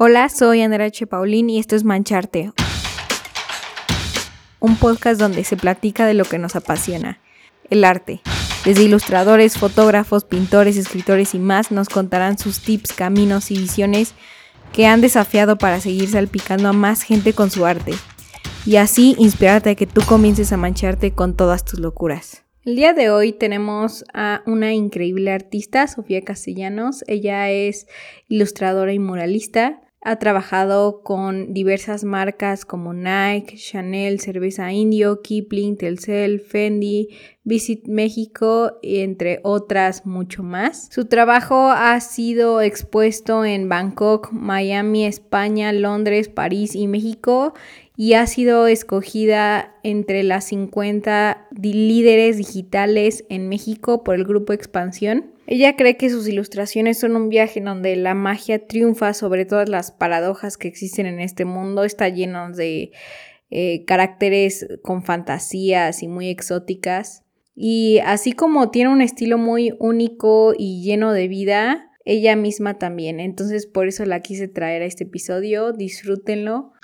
Hola, soy Andrea H. Paulín y esto es Mancharte, un podcast donde se platica de lo que nos apasiona, el arte. Desde ilustradores, fotógrafos, pintores, escritores y más nos contarán sus tips, caminos y visiones que han desafiado para seguir salpicando a más gente con su arte y así inspirarte a que tú comiences a mancharte con todas tus locuras. El día de hoy tenemos a una increíble artista, Sofía Castellanos. Ella es ilustradora y muralista. Ha trabajado con diversas marcas como Nike, Chanel, Cerveza Indio, Kipling, Telcel, Fendi, Visit México, entre otras mucho más. Su trabajo ha sido expuesto en Bangkok, Miami, España, Londres, París y México y ha sido escogida entre las 50 líderes digitales en México por el grupo Expansión. Ella cree que sus ilustraciones son un viaje en donde la magia triunfa sobre todas las paradojas que existen en este mundo. Está lleno de eh, caracteres con fantasías y muy exóticas. Y así como tiene un estilo muy único y lleno de vida, ella misma también. Entonces por eso la quise traer a este episodio. Disfrútenlo.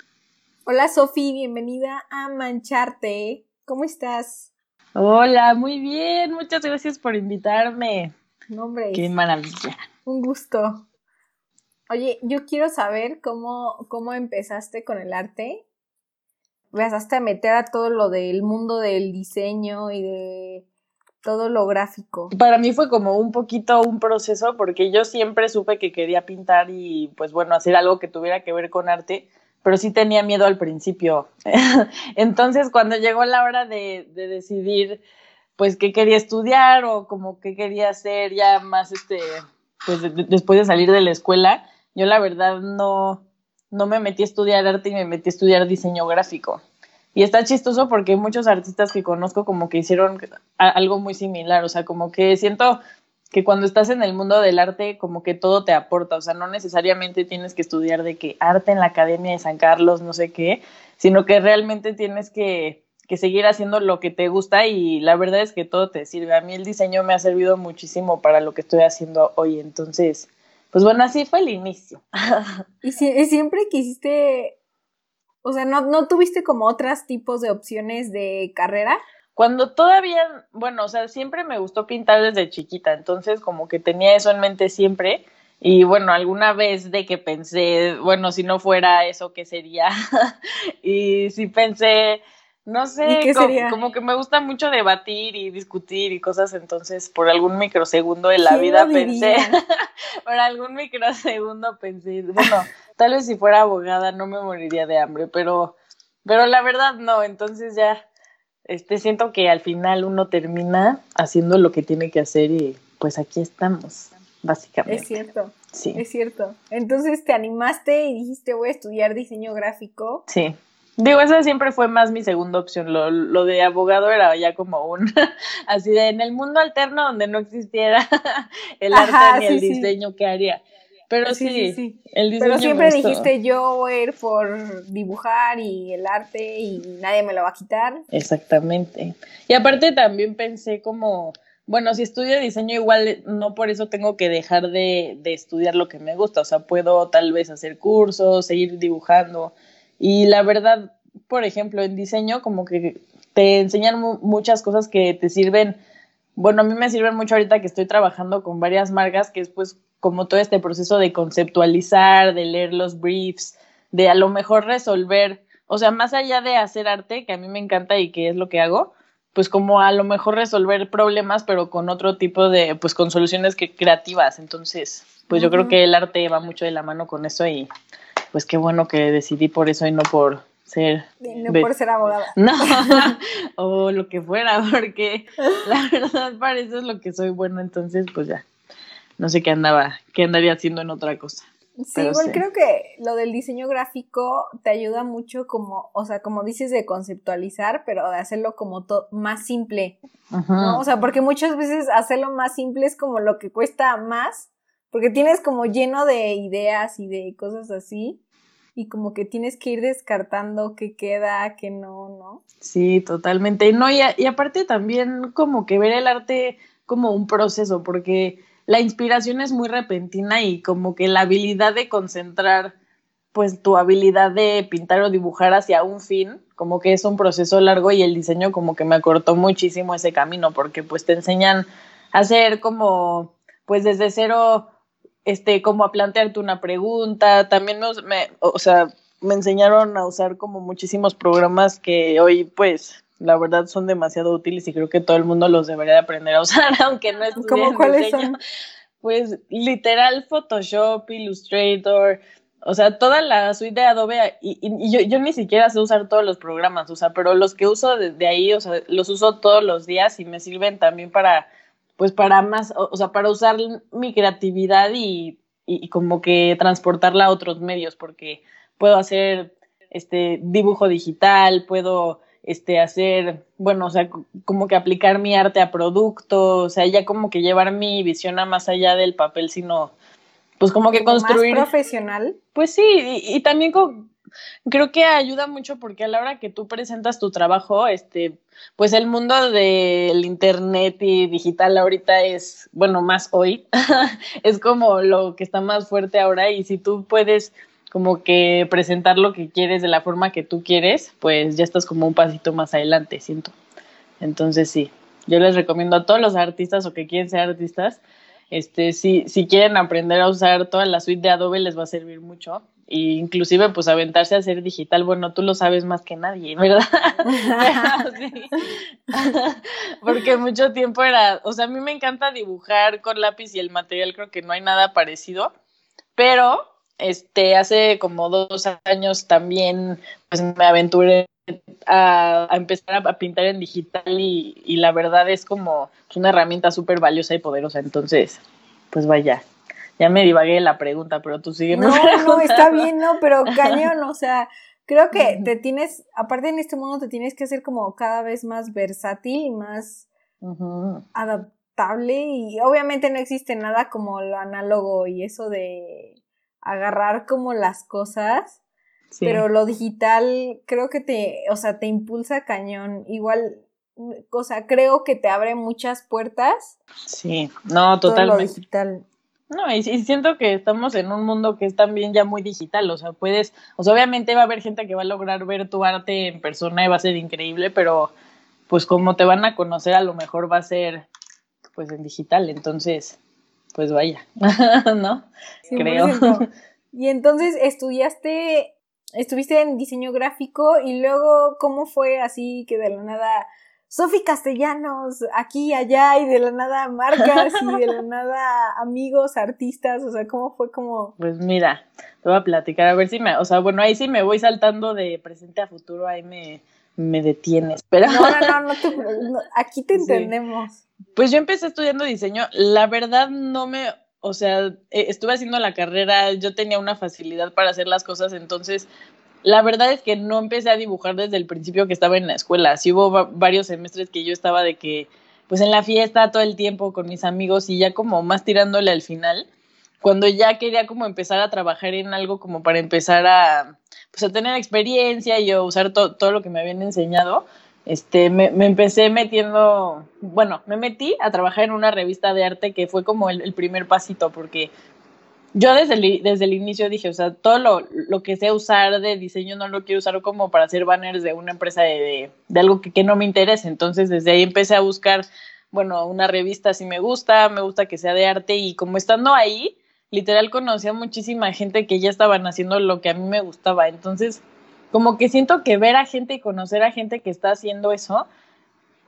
Hola Sofi, bienvenida a Mancharte. ¿Cómo estás? Hola, muy bien. Muchas gracias por invitarme. No, hombre. Qué maravilla. Un gusto. Oye, yo quiero saber cómo, cómo empezaste con el arte. Empezaste a meter a todo lo del mundo del diseño y de todo lo gráfico. Para mí fue como un poquito un proceso porque yo siempre supe que quería pintar y pues bueno, hacer algo que tuviera que ver con arte, pero sí tenía miedo al principio. Entonces cuando llegó la hora de, de decidir pues qué quería estudiar o como qué quería hacer ya más este pues después de salir de la escuela, yo la verdad no no me metí a estudiar arte y me metí a estudiar diseño gráfico. Y está chistoso porque hay muchos artistas que conozco como que hicieron algo muy similar, o sea, como que siento que cuando estás en el mundo del arte como que todo te aporta, o sea, no necesariamente tienes que estudiar de que arte en la Academia de San Carlos, no sé qué, sino que realmente tienes que que seguir haciendo lo que te gusta y la verdad es que todo te sirve. A mí el diseño me ha servido muchísimo para lo que estoy haciendo hoy, entonces, pues bueno, así fue el inicio. ¿Y, si, siempre quisiste, o sea, ¿no, no tuviste como otros tipos de opciones de carrera? Cuando todavía, bueno, o sea, siempre me gustó pintar desde chiquita, entonces como que tenía eso en mente siempre. Y bueno, alguna vez de que pensé, bueno, si no fuera eso, ¿qué sería? y sí pensé, no sé, como, que me gusta mucho debatir y discutir y cosas, entonces por algún microsegundo de la vida pensé, por algún microsegundo pensé, bueno, tal vez si fuera abogada no me moriría de hambre, pero, pero la verdad no, entonces ya, este, siento que al final uno termina haciendo lo que tiene que hacer y pues aquí estamos, básicamente. Es cierto. Sí. Es cierto. Entonces te animaste y dijiste voy a estudiar diseño gráfico. Sí. Digo, esa siempre fue más mi segunda opción. Lo, lo de abogado era ya como un, así de en el mundo alterno donde no existiera el arte ni el diseño que haría. Pero sí, sí, el diseño. Pero siempre dijiste yo voy a ir por dibujar y el arte y nadie me lo va a quitar. Exactamente. Y aparte también pensé como, bueno, si estudio diseño igual no por eso tengo que dejar de, de estudiar lo que me gusta. O sea, puedo tal vez hacer cursos, seguir dibujando y la verdad, por ejemplo, en diseño como que te enseñan muchas cosas que te sirven, bueno, a mí me sirven mucho ahorita que estoy trabajando con varias marcas, que es pues como todo este proceso de conceptualizar, de leer los briefs, de a lo mejor resolver, o sea, más allá de hacer arte, que a mí me encanta y que es lo que hago, pues como a lo mejor resolver problemas, pero con otro tipo de, pues con soluciones que creativas. Entonces, pues yo creo que el arte va mucho de la mano con eso y pues qué bueno que decidí por eso y no por ser... No por ser abogada. No, o lo que fuera, porque la verdad para eso es lo que soy bueno, entonces pues ya, no sé qué andaba, qué andaría haciendo en otra cosa. Sí, igual creo que lo del diseño gráfico te ayuda mucho como, o sea, como dices de conceptualizar, pero de hacerlo como más simple, ¿no? O sea, porque muchas veces hacerlo más simple es como lo que cuesta más, porque tienes como lleno de ideas y de cosas así, y como que tienes que ir descartando qué queda, qué no, ¿no? Sí, totalmente. No, y, y aparte también como que ver el arte como un proceso, porque la inspiración es muy repentina y como que la habilidad de concentrar pues tu habilidad de pintar o dibujar hacia un fin, como que es un proceso largo y el diseño como que me acortó muchísimo ese camino porque pues te enseñan a hacer como pues desde cero este como a plantearte una pregunta, también me, o sea, me enseñaron a usar como muchísimos programas que hoy pues la verdad son demasiado útiles y creo que todo el mundo los debería de aprender a usar, aunque no es ¿Cómo cuáles son? Pues literal Photoshop, Illustrator, o sea, toda la suite de Adobe, y, y yo, yo, ni siquiera sé usar todos los programas, o sea, pero los que uso de, ahí, o sea, los uso todos los días y me sirven también para, pues para más, o, sea, para usar mi creatividad y, y, como que transportarla a otros medios, porque puedo hacer este dibujo digital, puedo este hacer, bueno, o sea, como que aplicar mi arte a productos, o sea, ya como que llevar mi visión a más allá del papel, sino pues como que construir. Más profesional. Pues sí, y, también creo que ayuda mucho porque a la hora que tú presentas tu trabajo, este, pues el mundo del internet y digital ahorita es, bueno, más hoy, es como lo que está más fuerte ahora y si tú puedes como que presentar lo que quieres de la forma que tú quieres, pues ya estás como un pasito más adelante, siento. Entonces sí, yo les recomiendo a todos los artistas o que quieren ser artistas, este, si, si quieren aprender a usar toda la suite de Adobe les va a servir mucho. E inclusive pues aventarse a hacer digital, bueno, tú lo sabes más que nadie, ¿verdad? Porque mucho tiempo era, o sea, a mí me encanta dibujar con lápiz y el material creo que no hay nada parecido, pero este, hace como dos años también pues me aventuré a, empezar a, pintar en digital y, y, la verdad es como una herramienta súper valiosa y poderosa. Entonces, pues vaya, ya me divagué la pregunta, pero tú sigues. No, no, está bien, no, pero cañón, o sea, creo que te tienes, aparte en este mundo te tienes que hacer como cada vez más versátil y más adaptable y obviamente no existe nada como lo análogo y eso de agarrar como las cosas pero lo digital creo que te, o sea, te impulsa cañón. Igual, o sea, creo que te abre muchas puertas. Sí, no, totalmente. Todo lo digital. No, y, siento que estamos en un mundo que es también ya muy digital, o sea, puedes, o sea, obviamente va a haber gente que va a lograr ver tu arte en persona y va a ser increíble, pero pues como te van a conocer a lo mejor va a ser pues en digital, entonces, pues vaya, ¿no? Creo. Y entonces estudiaste estuviste en diseño gráfico y luego, ¿cómo fue así que de la nada, Sofi Castellanos, aquí, allá, y de la nada marcas y de la nada amigos, artistas, o sea, ¿cómo fue como? Pues mira, te voy a platicar, a ver si me, o sea, bueno, ahí sí me voy saltando de presente a futuro, ahí me, me detienes, pero... No, no, no, no, aquí te entendemos. Pues yo empecé estudiando diseño, la verdad no me, o sea, eh, estuve haciendo la carrera, yo tenía una facilidad para hacer las cosas, entonces la verdad es que no empecé a dibujar desde el principio que estaba en la escuela. Sí hubo varios semestres que yo estaba de que, pues en la fiesta todo el tiempo con mis amigos y ya como más tirándole al final, cuando ya quería como empezar a trabajar en algo como para empezar a, pues a tener experiencia y a usar todo lo que me habían enseñado, este, me, me, empecé metiendo, bueno, me metí a trabajar en una revista de arte que fue como el, primer pasito, porque yo desde el, desde el inicio dije, o sea, todo lo, lo, que sé usar de diseño no lo quiero usar como para hacer banners de una empresa de, de, algo que, que, no me interese. Entonces, desde ahí empecé a buscar, bueno, una revista si me gusta, me gusta que sea de arte y como estando ahí, literal conocí a muchísima gente que ya estaban haciendo lo que a mí me gustaba. Entonces, como que siento que ver a gente y conocer a gente que está haciendo eso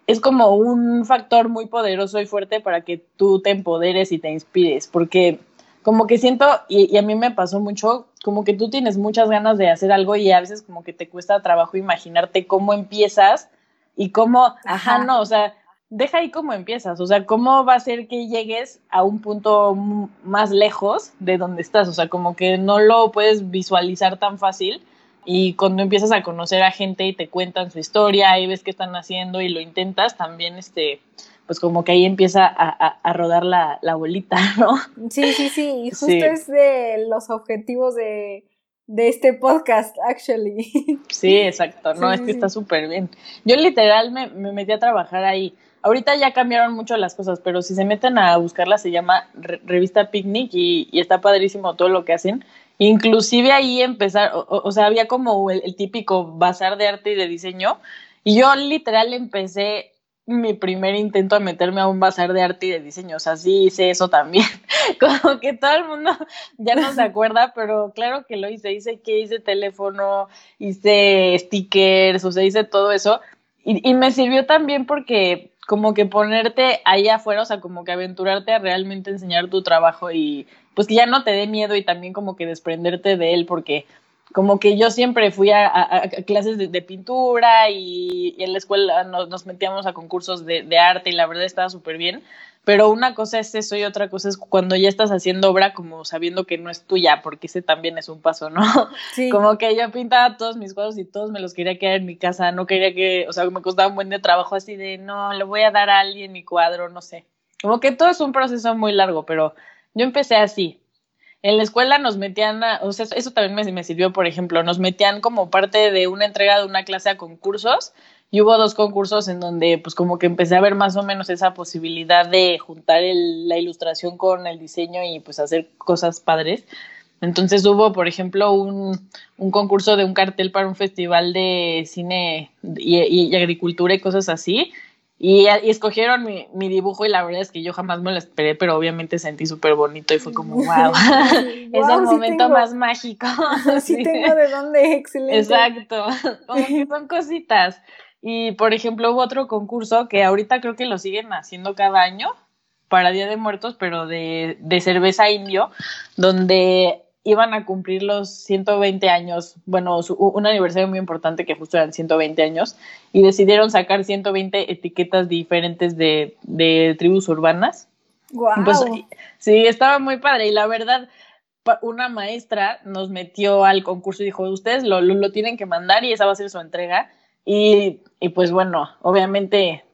es como un factor muy poderoso y fuerte para que tú te empoderes y te inspires, porque como que siento, y, a mí me pasó mucho, como que tú tienes muchas ganas de hacer algo y a veces como que te cuesta trabajo imaginarte cómo empiezas y cómo, ajá, no, o sea, deja ahí cómo empiezas, o sea, cómo va a ser que llegues a un punto más lejos de donde estás, o sea, como que no lo puedes visualizar tan fácil y cuando empiezas a conocer a gente y te cuentan su historia y ves qué están haciendo y lo intentas, también este, pues como que ahí empieza a, rodar la, bolita, ¿no? Sí, sí, sí, y justo es de los objetivos de, este podcast, actually. Sí, exacto, no, es que está súper bien. Yo literal me, me, metí a trabajar ahí. Ahorita ya cambiaron mucho las cosas, pero si se meten a buscarla se llama Revista Picnic y, y está padrísimo todo lo que hacen Inclusive ahí empezar, o, sea, había como el, típico bazar de arte y de diseño, y yo literal empecé mi primer intento a meterme a un bazar de arte y de diseño, o sea, sí hice eso también, como que todo el mundo ya no se acuerda, pero claro que lo hice, hice que hice teléfono, hice stickers, o sea, hice todo eso, y, y me sirvió también porque como que ponerte ahí afuera, o sea, como que aventurarte a realmente enseñar tu trabajo y pues que ya no te dé miedo y también como que desprenderte de él, porque como que yo siempre fui a, clases de, pintura y, en la escuela nos, metíamos a concursos de, de, arte y la verdad estaba súper bien, pero una cosa es eso y otra cosa es cuando ya estás haciendo obra como sabiendo que no es tuya, porque ese también es un paso, ¿no? Sí. Como que yo pintaba todos mis cuadros y todos me los quería quedar en mi casa, no quería que, o sea, me costaba un buen de trabajo así de, no, le voy a dar a alguien mi cuadro, no sé. Como que todo es un proceso muy largo, pero yo empecé así. En la escuela nos metían, o sea, eso también me, me sirvió, por ejemplo, nos metían como parte de una entrega de una clase a concursos y hubo dos concursos en donde pues como que empecé a ver más o menos esa posibilidad de juntar la ilustración con el diseño y pues hacer cosas padres. Entonces hubo, por ejemplo, un, un concurso de un cartel para un festival de cine y, agricultura y cosas así. Y, y escogieron mi, mi, dibujo y la verdad es que yo jamás me lo esperé, pero obviamente sentí súper bonito y fue como, wow, es el momento más mágico. sí, tengo de dónde, excelente. Exacto, como que son cositas. Y por ejemplo, hubo otro concurso que ahorita creo que lo siguen haciendo cada año para Día de Muertos, pero de, de cerveza indio, donde iban a cumplir los 120 años, bueno, un aniversario muy importante que justo eran 120 años, y decidieron sacar 120 etiquetas diferentes de, de tribus urbanas. Wow. Pues, sí, estaba muy padre y la verdad, una maestra nos metió al concurso y dijo, ustedes lo, lo, lo tienen que mandar y esa va a ser su entrega y, y pues bueno, obviamente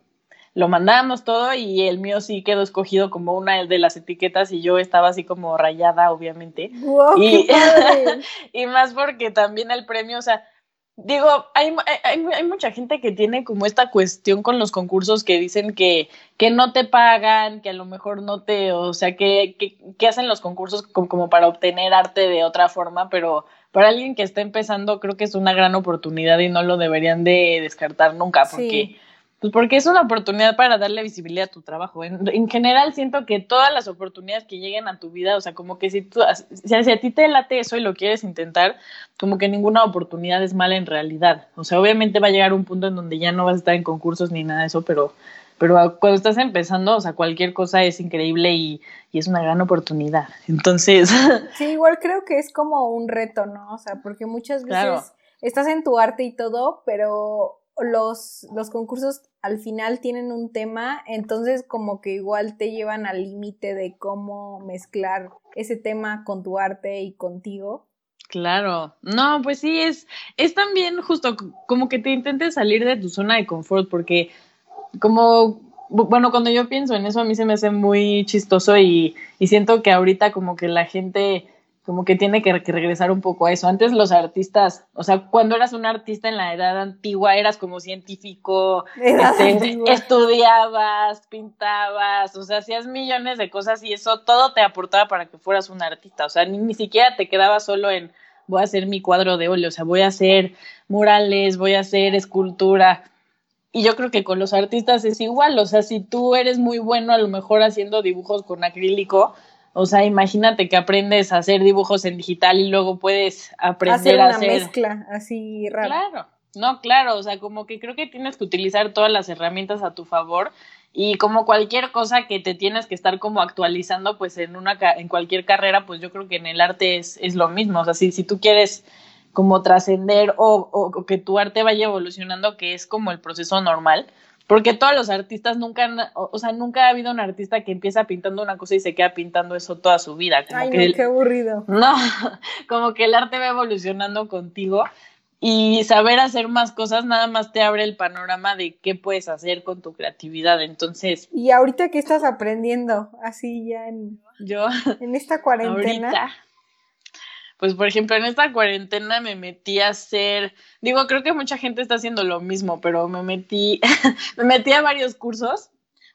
lo mandamos todo y el mío sí quedó escogido como una de las etiquetas y yo estaba así como rayada, obviamente. y, y más porque también el premio, o sea, digo, hay, hay, hay, mucha gente que tiene como esta cuestión con los concursos que dicen que, que no te pagan, que a lo mejor no te, o sea, que, que, que hacen los concursos como, como para obtener arte de otra forma, pero para alguien que está empezando creo que es una gran oportunidad y no lo deberían de descartar nunca porque pues porque es una oportunidad para darle visibilidad a tu trabajo. En, general siento que todas las oportunidades que lleguen a tu vida, o sea, como que si tú si, a ti te late eso y lo quieres intentar, como que ninguna oportunidad es mala en realidad. O sea, obviamente va a llegar un punto en donde ya no vas a estar en concursos ni nada de eso, pero pero cuando estás empezando, o sea, cualquier cosa es increíble y, y, es una gran oportunidad. Entonces. Sí, igual creo que es como un reto, ¿no? O sea, porque muchas veces estás en tu arte y todo, pero los, los concursos al final tienen un tema, entonces como que igual te llevan al límite de cómo mezclar ese tema con tu arte y contigo. Claro, no, pues sí, es, es también justo como que te intentes salir de tu zona de confort, porque como, bueno, cuando yo pienso en eso a mí se me hace muy chistoso y, y siento que ahorita como que la gente como que tiene que, regresar un poco a eso. Antes los artistas, o sea, cuando eras un artista en la edad antigua, eras como científico, este, estudiabas, pintabas, o sea, hacías millones de cosas y eso todo te aportaba para que fueras un artista. O sea, ni, ni siquiera te quedabas solo en voy a hacer mi cuadro de óleo, o sea, voy a hacer murales, voy a hacer escultura. Y yo creo que con los artistas es igual, o sea, si tú eres muy bueno a lo mejor haciendo dibujos con acrílico, o sea, imagínate que aprendes a hacer dibujos en digital y luego puedes aprender a hacer una mezcla así rara. Claro. No, claro, o sea, como que creo que tienes que utilizar todas las herramientas a tu favor y como cualquier cosa que te tienes que estar como actualizando, pues en una en cualquier carrera, pues yo creo que en el arte es, es lo mismo, o sea, si, si tú quieres como trascender o, o, que tu arte vaya evolucionando, que es como el proceso normal, porque todos los artistas nunca han, o, sea, nunca ha habido un artista que empieza pintando una cosa y se queda pintando eso toda su vida. Como Ay, que qué aburrido. No, como que el arte va evolucionando contigo y saber hacer más cosas nada más te abre el panorama de qué puedes hacer con tu creatividad. Entonces. ¿Y ahorita qué estás aprendiendo? Así ya en. Yo. En esta cuarentena. Ahorita, pues por ejemplo en esta cuarentena me metí a hacer, digo, creo que mucha gente está haciendo lo mismo, pero me metí, me metí a varios cursos.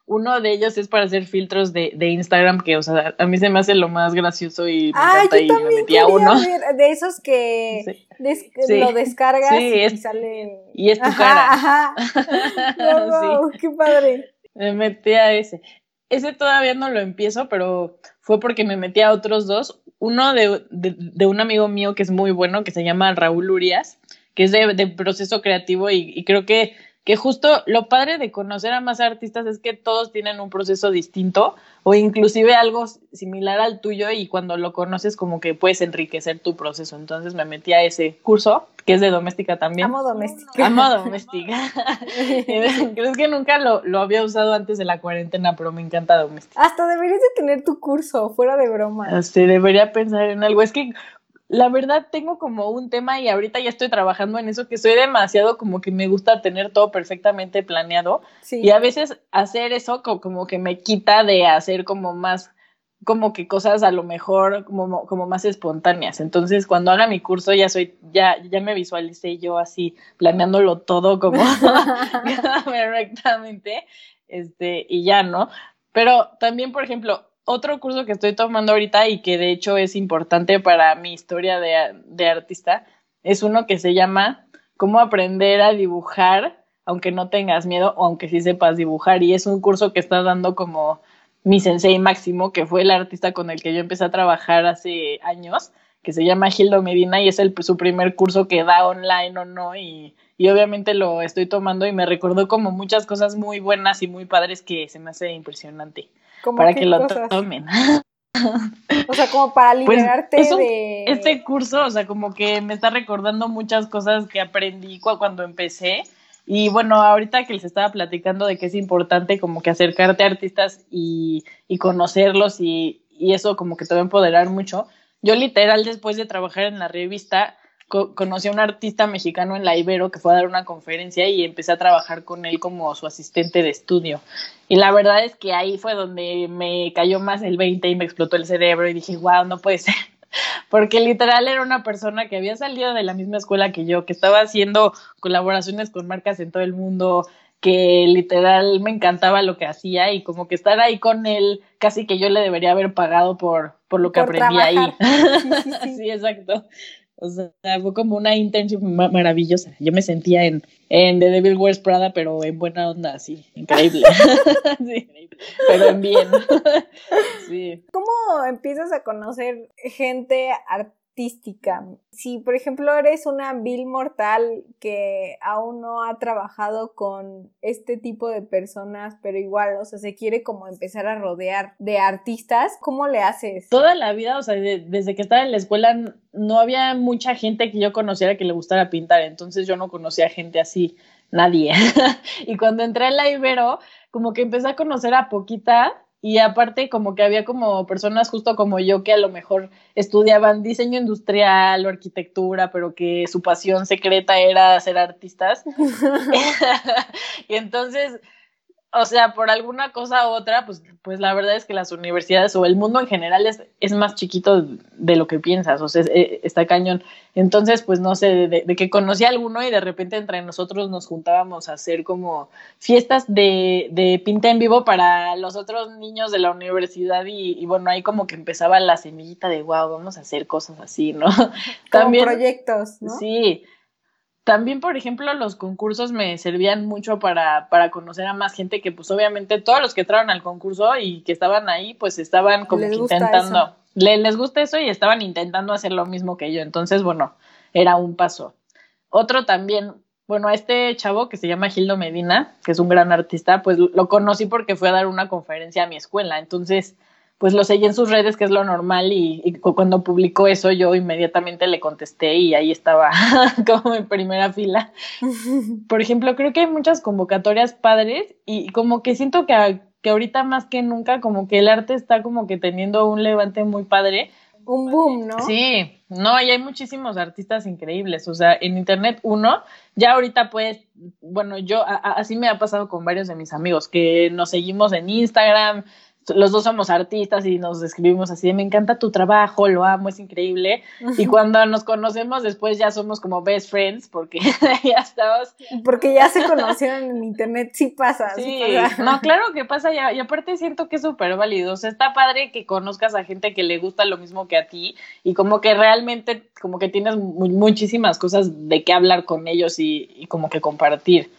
Uno de ellos es para hacer filtros de, de Instagram, que, o sea, a mí se me hace lo más gracioso y me Ah, encanta yo y me también metí a uno. ver de esos que Sí. des- Sí. lo descargas Sí, y es- sale... Y es tu Ajá, cara. ajá. Wow, qué padre. Me metí a ese. Ese todavía no lo empiezo, pero fue porque me metí a otros dos. Uno de, de, un amigo mío que es muy bueno, que se llama Raúl Urias, que es de, de proceso creativo y creo que, que justo lo padre de conocer a más artistas es que todos tienen un proceso distinto o inclusive algo similar al tuyo y cuando lo conoces como que puedes enriquecer tu proceso. Entonces me metí a ese curso, que es de doméstica también. Amo doméstica. Amo doméstica. Creo que nunca lo, lo había usado antes de la cuarentena, pero me encanta doméstica. Hasta deberías de tener tu curso, fuera de broma. Este, debería pensar en algo. Es que la verdad tengo como un tema y ahorita ya estoy trabajando en eso, que soy demasiado como que me gusta tener todo perfectamente planeado. Sí. Y a veces hacer eso co- como que me quita de hacer como más como que cosas a lo mejor como, como más espontáneas. Entonces, cuando haga mi curso ya soy, ya, ya me visualicé yo así, planeándolo todo como correctamente, este, y ya, ¿no? Pero también, por ejemplo, otro curso que estoy tomando ahorita y que de hecho es importante para mi historia de, de artista, es uno que se llama Cómo aprender a dibujar aunque no tengas miedo o aunque sí sepas dibujar. Y es un curso que está dando como mi sensei máximo, que fue el artista con el que yo empecé a trabajar hace años, que se llama Gildo Medina y es el, su primer curso que da online o no. Y, y obviamente lo estoy tomando y me recordó como muchas cosas muy buenas y muy padres que se me hace impresionante ¿Cómo para que lo cosas? tomen. O sea, como para Pues, liberarte de... Este curso, o sea, como que me está recordando muchas cosas que aprendí cu- cuando empecé. Y bueno, ahorita que les estaba platicando de que es importante como que acercarte a artistas y, y conocerlos y, y eso como que te va a empoderar mucho. Yo literal después de trabajar en la revista co- conocí a un artista mexicano en la Ibero que fue a dar una conferencia y empecé a trabajar con él como su asistente de estudio. Y la verdad es que ahí fue donde me cayó más el 20 y me explotó el cerebro y dije, wow, no puede ser. Porque literal era una persona que había salido de la misma escuela que yo, que estaba haciendo colaboraciones con marcas en todo el mundo, que literal me encantaba lo que hacía y como que estar ahí con él, casi que yo le debería haber pagado por, por lo que Por aprendí ahí. trabajar. Sí, sí, sí. sí, exacto. O sea, fue como una internship ma- maravillosa. Yo me sentía en, en The Devil Wears Prada, pero en buena onda, así, increíble. sí, pero en bien. sí. ¿Cómo empiezas a conocer gente artística? Si, por ejemplo, eres una vil mortal que aún no ha trabajado con este tipo de personas, pero igual, o sea, se quiere como empezar a rodear de artistas, ¿cómo le haces? Toda la vida, o sea, de- desde que estaba en la escuela, no había mucha gente que yo conociera que le gustara pintar, entonces yo no conocía gente así, nadie. y cuando entré a la Ibero, como que empecé a conocer a poquita y aparte como que había como personas justo como yo que a lo mejor estudiaban diseño industrial o arquitectura, pero que su pasión secreta era ser artistas. y entonces, o sea, por alguna cosa u otra, pues, pues la verdad es que las universidades o el mundo en general es, es más chiquito de lo que piensas, o sea, es- eh, está cañón. Entonces, pues no sé, de, de que conocí a alguno y de repente entre nosotros nos juntábamos a hacer como fiestas de, de pinta en vivo para los otros niños de la universidad y, y bueno, ahí como que empezaba la semillita de, wow, vamos a hacer cosas así, ¿no? Como proyectos, ¿no? Sí. También, por ejemplo, los concursos me servían mucho para, para conocer a más gente que, pues, obviamente, todos los que entraron al concurso y que estaban ahí, pues, estaban como Les que intentando. eso. Le- les gusta eso y estaban intentando hacer lo mismo que yo. Entonces, bueno, era un paso. Otro también, bueno, a este chavo que se llama Gildo Medina, que es un gran artista, pues lo conocí porque fue a dar una conferencia a mi escuela. Entonces, pues lo seguí en sus redes, que es lo normal, y, y cu- cuando publicó eso yo inmediatamente le contesté y ahí estaba como en primera fila. Por ejemplo, creo que hay muchas convocatorias padres y como que siento que, que ahorita más que nunca como que el arte está como que teniendo un levante muy padre. Un boom, ¿no? Sí, no, y hay muchísimos artistas increíbles, o sea, en internet uno, ya ahorita pues, bueno, yo a- a- así me ha pasado con varios de mis amigos, que nos seguimos en Instagram, los dos somos artistas y nos escribimos así, me encanta tu trabajo, lo amo, es increíble. Y cuando nos conocemos después ya somos como best friends porque ya estamos... Porque ya se conocieron en internet, sí pasa. Sí, no, claro que pasa y, y aparte siento que es súper válido, o sea, está padre que conozcas a gente que le gusta lo mismo que a ti y como que realmente como que tienes muchísimas cosas de qué hablar con ellos y, y como que compartir.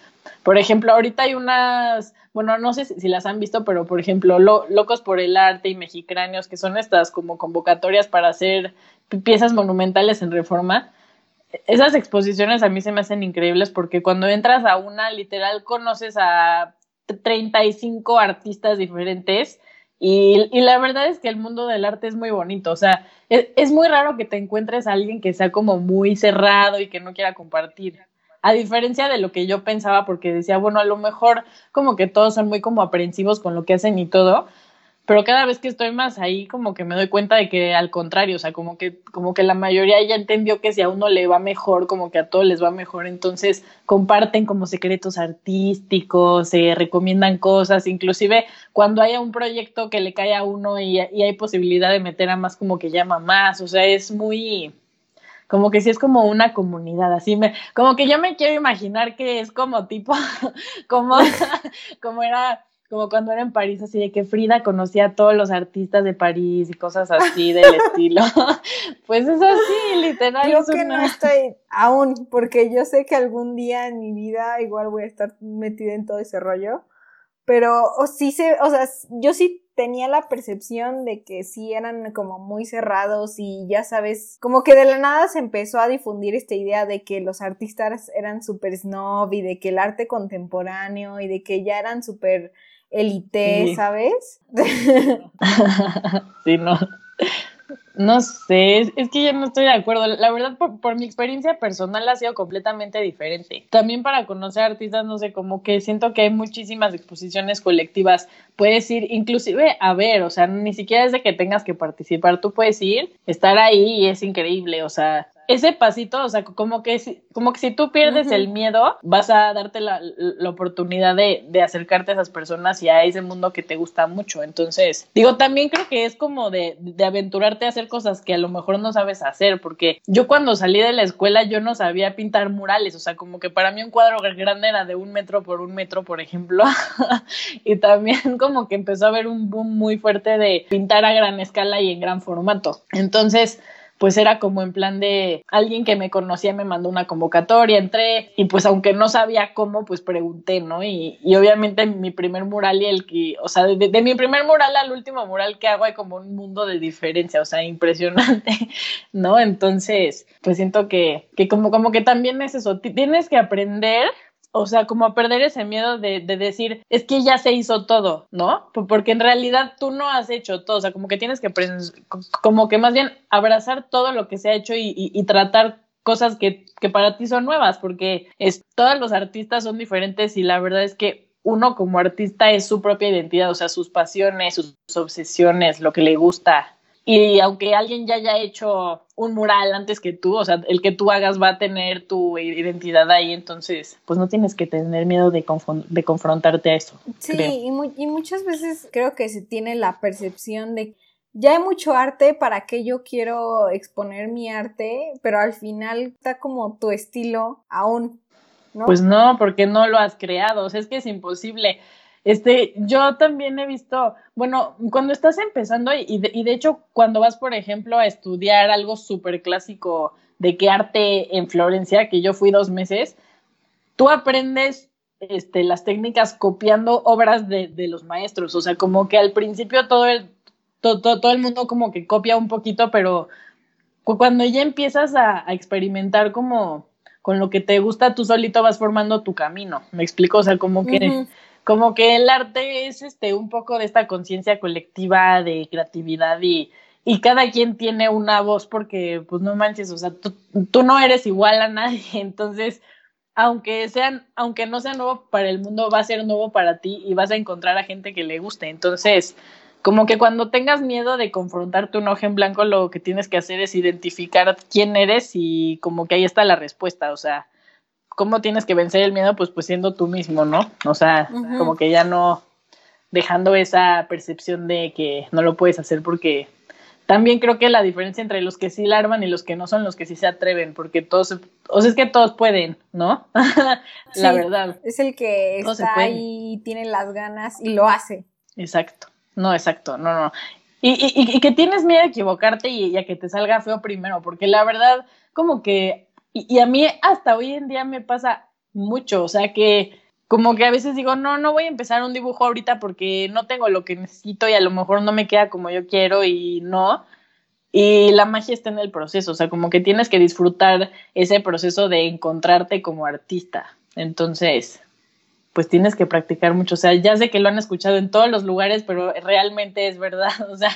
Por ejemplo, ahorita hay unas bueno, no sé si, las han visto, pero por ejemplo, Locos por el Arte y Mexicráneos, que son estas como convocatorias para hacer piezas monumentales en reforma. Esas exposiciones a mí se me hacen increíbles porque cuando entras a una, literal, conoces a 35 artistas diferentes y, y, la verdad es que el mundo del arte es muy bonito, o sea, es, es, muy raro que te encuentres a alguien que sea como muy cerrado y que no quiera compartir a diferencia de lo que yo pensaba, porque decía, bueno, a lo mejor como que todos son muy como aprensivos con lo que hacen y todo, pero cada vez que estoy más ahí como que me doy cuenta de que al contrario, o sea, como que como que la mayoría ya entendió que si a uno le va mejor, como que a todos les va mejor, entonces comparten como secretos artísticos, se recomiendan cosas, inclusive cuando haya un proyecto que le cae a uno y, y hay posibilidad de meter a más como que llama más, o sea, es muy como que sí es como una comunidad, así me, como que yo me quiero imaginar que es como tipo, como, como era, como cuando era en París, así de que Frida conocía a todos los artistas de París y cosas así del estilo. pues es así, literal. Yo que no estoy aún, porque yo sé que algún día en mi vida igual voy a estar metida en todo ese rollo. Pero o sí se, o sea, yo sí tenía la percepción de que sí eran como muy cerrados y ya sabes, como que de la nada se empezó a difundir esta idea de que los artistas eran súper snob y de que el arte contemporáneo y de que ya eran súper elite, ¿sabes? sí, no. No sé, es, que yo no estoy de acuerdo. La verdad, por, mi experiencia personal ha sido completamente diferente. También para conocer artistas, no sé, como que siento que hay muchísimas exposiciones colectivas. Puedes ir inclusive a ver, o sea, ni siquiera es de que tengas que participar, tú puedes ir, estar ahí y es increíble, o sea, ese pasito, o sea, como que si, como que si tú pierdes el miedo, vas a darte la, la oportunidad de, de, acercarte a esas personas y a ese mundo que te gusta mucho. Entonces, digo, también creo que es como de, de aventurarte a hacer cosas que a lo mejor no sabes hacer, porque yo cuando salí de la escuela yo no sabía pintar murales, o sea, como que para mí un cuadro grande era de un metro por un metro, por ejemplo, y también como que empezó a haber un boom muy fuerte de pintar a gran escala y en gran formato. Entonces, pues era como en plan de alguien que me conocía me mandó una convocatoria, entré y pues aunque no sabía cómo, pues pregunté, ¿no? Y, y obviamente mi primer mural y el que, o sea, de, mi primer mural al último mural que hago hay como un mundo de diferencia, o sea, impresionante, ¿no? Entonces, pues siento que, que como, como que también es eso, tienes que aprender o sea, como a perder ese miedo de, de, decir, es que ya se hizo todo, ¿no? Porque en realidad tú no has hecho todo, o sea, como que tienes que, como que más bien abrazar todo lo que se ha hecho y, y, tratar cosas que, que, para ti son nuevas, porque es, todos los artistas son diferentes y la verdad es que uno como artista es su propia identidad, o sea, sus pasiones, sus obsesiones, lo que le gusta, y aunque alguien ya haya hecho un mural antes que tú, o sea, el que tú hagas va a tener tu identidad ahí, entonces, pues no tienes que tener miedo de, de confrontarte a eso. Sí, y, y, muchas veces creo que se tiene la percepción de ya hay mucho arte, ¿para qué yo quiero exponer mi arte? Pero al final está como tu estilo aún, ¿no? Pues no, porque no lo has creado, o sea, es que es imposible. Este, yo también he visto, bueno, cuando estás empezando y de, y de hecho cuando vas, por ejemplo, a estudiar algo súper clásico de qué arte en Florencia, que yo fui dos meses, tú aprendes este, las técnicas copiando obras de, de los maestros, o sea, como que al principio todo el, todo, todo, el mundo como que copia un poquito, pero cuando ya empiezas a, experimentar como con lo que te gusta, tú solito vas formando tu camino, me explico, o sea, como que como que el arte es este un poco de esta conciencia colectiva de creatividad y, y cada quien tiene una voz porque pues no manches, o sea, tú, tú no eres igual a nadie, entonces aunque sean, aunque no sea nuevo para el mundo, va a ser nuevo para ti y vas a encontrar a gente que le guste. Entonces, como que cuando tengas miedo de confrontarte un ojo en blanco, lo que tienes que hacer es identificar quién eres y como que ahí está la respuesta. O sea, ¿cómo tienes que vencer el miedo? Pues, pues siendo tú mismo, ¿no? O sea, como que ya no, dejando esa percepción de que no lo puedes hacer porque también creo que la diferencia entre los que sí la arman y los que no son los que sí se atreven, porque todos, o sea, es que todos pueden, ¿no? la verdad. Es el que está ahí tiene las ganas y lo hace. Exacto. No, exacto, no, no. Y, y, y que tienes miedo a equivocarte y, a que te salga feo primero, porque la verdad, como que, y, a mí hasta hoy en día me pasa mucho, o sea que como que a veces digo, no, no voy a empezar un dibujo ahorita porque no tengo lo que necesito y a lo mejor no me queda como yo quiero y no. Y la magia está en el proceso, o sea, como que tienes que disfrutar ese proceso de encontrarte como artista. Entonces, pues tienes que practicar mucho. O sea, ya sé que lo han escuchado en todos los lugares, pero realmente es verdad. O sea,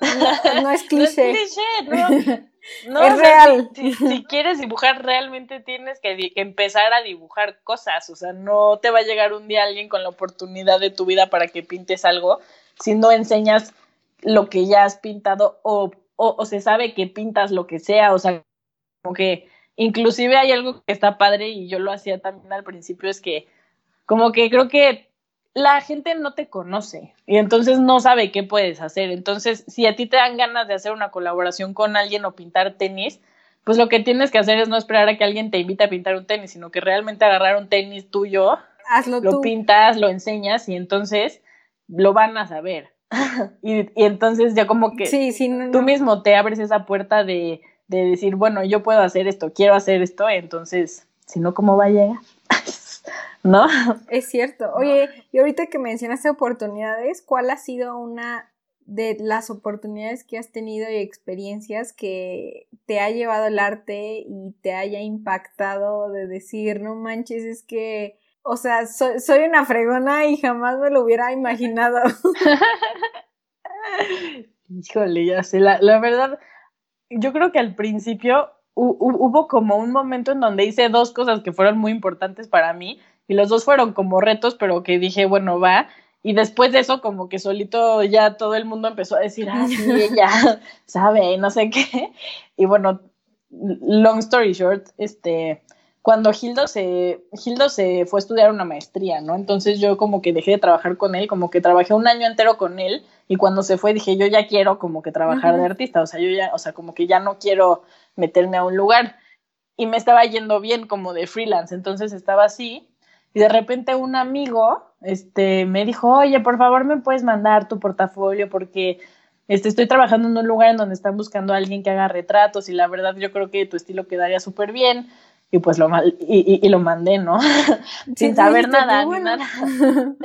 no, es cliché. No es cliché, no. es real. Si, quieres dibujar, realmente tienes que, empezar a dibujar cosas. O sea, no te va a llegar un día alguien con la oportunidad de tu vida para que pintes algo si no enseñas lo que ya has pintado o, o, o se sabe que pintas lo que sea. O sea, como que inclusive hay algo que está padre y yo lo hacía también al principio, es que como que creo que la gente no te conoce y entonces no sabe qué puedes hacer. Entonces, si a ti te dan ganas de hacer una colaboración con alguien o pintar tenis, pues lo que tienes que hacer es no esperar a que alguien te invite a pintar un tenis, sino que realmente agarrar un tenis tuyo, Hazlo lo pintas, lo enseñas y entonces lo van a saber. y, entonces ya como que tú mismo te abres esa puerta de, de decir, bueno, yo puedo hacer esto, quiero hacer esto, entonces, si no, ¿cómo va a llegar? ¿no? Es cierto. Oye, y ahorita que mencionaste oportunidades, ¿cuál ha sido una de las oportunidades que has tenido y experiencias que te ha llevado el arte y te haya impactado de decir, no manches, es que, o sea, soy, una fregona y jamás me lo hubiera imaginado? Híjole, ya sé, la, la verdad, yo creo que al principio hubo como un momento en donde hice dos cosas que fueron muy importantes para mí y los dos fueron como retos, pero que dije, bueno, va. Y después de eso, como que solito ya todo el mundo empezó a decir, ah, sí, ella sabe, no sé qué. Y bueno, long story short, este, cuando Gildo se, Gildo se fue a estudiar una maestría, ¿no? Entonces yo como que dejé de trabajar con él, como que trabajé un año entero con él y cuando se fue dije, yo ya quiero como que trabajar de artista, o sea, yo ya, o sea, como que ya no quiero meterme a un lugar. Y me estaba yendo bien como de freelance, entonces estaba así y de repente un amigo este, me dijo, oye, por favor me puedes mandar tu portafolio porque este, estoy trabajando en un lugar en donde están buscando a alguien que haga retratos y la verdad yo creo que tu estilo quedaría súper bien. Y pues lo, y, y, lo mandé, ¿no? Sin saber nada, nada.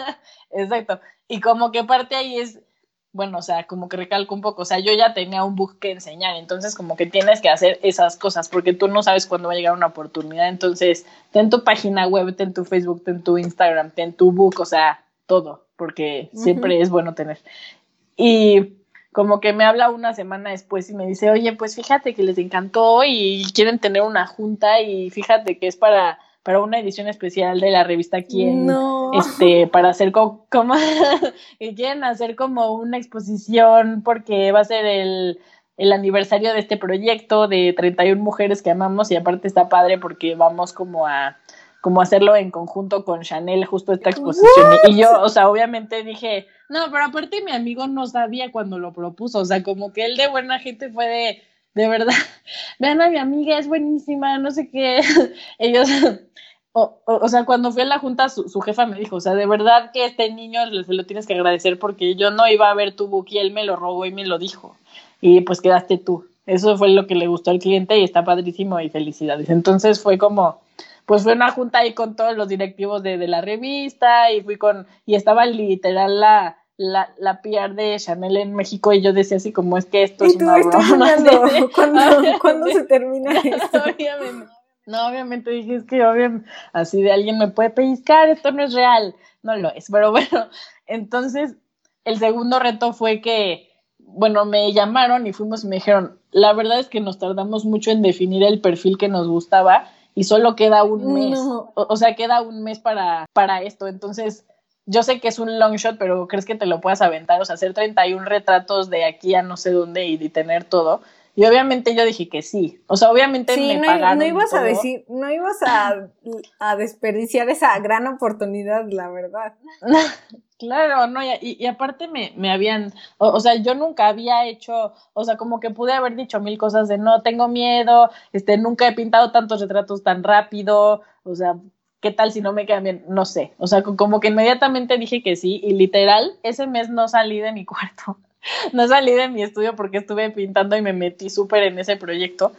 Exacto. Y como que parte ahí es, bueno, o sea, como que recalco un poco, o sea, yo ya tenía un book que enseñar, entonces como que tienes que hacer esas cosas, porque tú no sabes cuándo va a llegar una oportunidad, entonces ten tu página web, ten tu Facebook, ten tu Instagram, ten tu book, o sea, todo, porque siempre es bueno tener. Y como que me habla una semana después y me dice, oye, pues fíjate que les encantó y quieren tener una junta y fíjate que es para para una edición especial de la revista Quién, este, para hacer como, como quieren hacer como una exposición porque va a ser el, el aniversario de este proyecto de 31 mujeres que amamos y aparte está padre porque vamos como a como hacerlo en conjunto con Chanel justo esta exposición. Y yo, o sea, obviamente dije, no, pero aparte mi amigo no sabía cuando lo propuso, o sea, como que él de buena gente fue de de verdad, vean a mi amiga, es buenísima, no sé qué. Ellos, o, o, sea, cuando fui a la junta, su, su, jefa me dijo, o sea, de verdad que este niño se lo tienes que agradecer porque yo no iba a ver tu book y él me lo robó y me lo dijo. Y pues quedaste tú. Eso fue lo que le gustó al cliente y está padrísimo y felicidades. Entonces fue como, pues fue una junta ahí con todos los directivos de, de la revista y fui con, y estaba literal la, la, la PR de Chanel en México y yo decía así como es que esto es una broma. ¿Cuándo, se termina esto? Obviamente. No, obviamente dije, es que obviamente, así de alguien me puede pellizcar, esto no es real. No lo es, pero bueno, entonces el segundo reto fue que, bueno, me llamaron y fuimos y me dijeron, la verdad es que nos tardamos mucho en definir el perfil que nos gustaba y solo queda un mes, o, o, sea, queda un mes para, para esto. Entonces, yo sé que es un long shot, pero ¿crees que te lo puedas aventar? O sea, hacer 31 retratos de aquí a no sé dónde y, tener todo. Y obviamente yo dije que sí. O sea, obviamente me no, pagaron no ibas a decir, no ibas a, a, desperdiciar esa gran oportunidad, la verdad. claro, no, y, y aparte me, me habían, o, sea, yo nunca había hecho, o sea, como que pude haber dicho mil cosas de no, tengo miedo, este, nunca he pintado tantos retratos tan rápido, o sea, ¿qué tal si no me quedan bien? No sé, o sea, como que inmediatamente dije que sí, y literal, ese mes no salí de mi cuarto no salí de mi estudio porque estuve pintando y me metí súper en ese proyecto.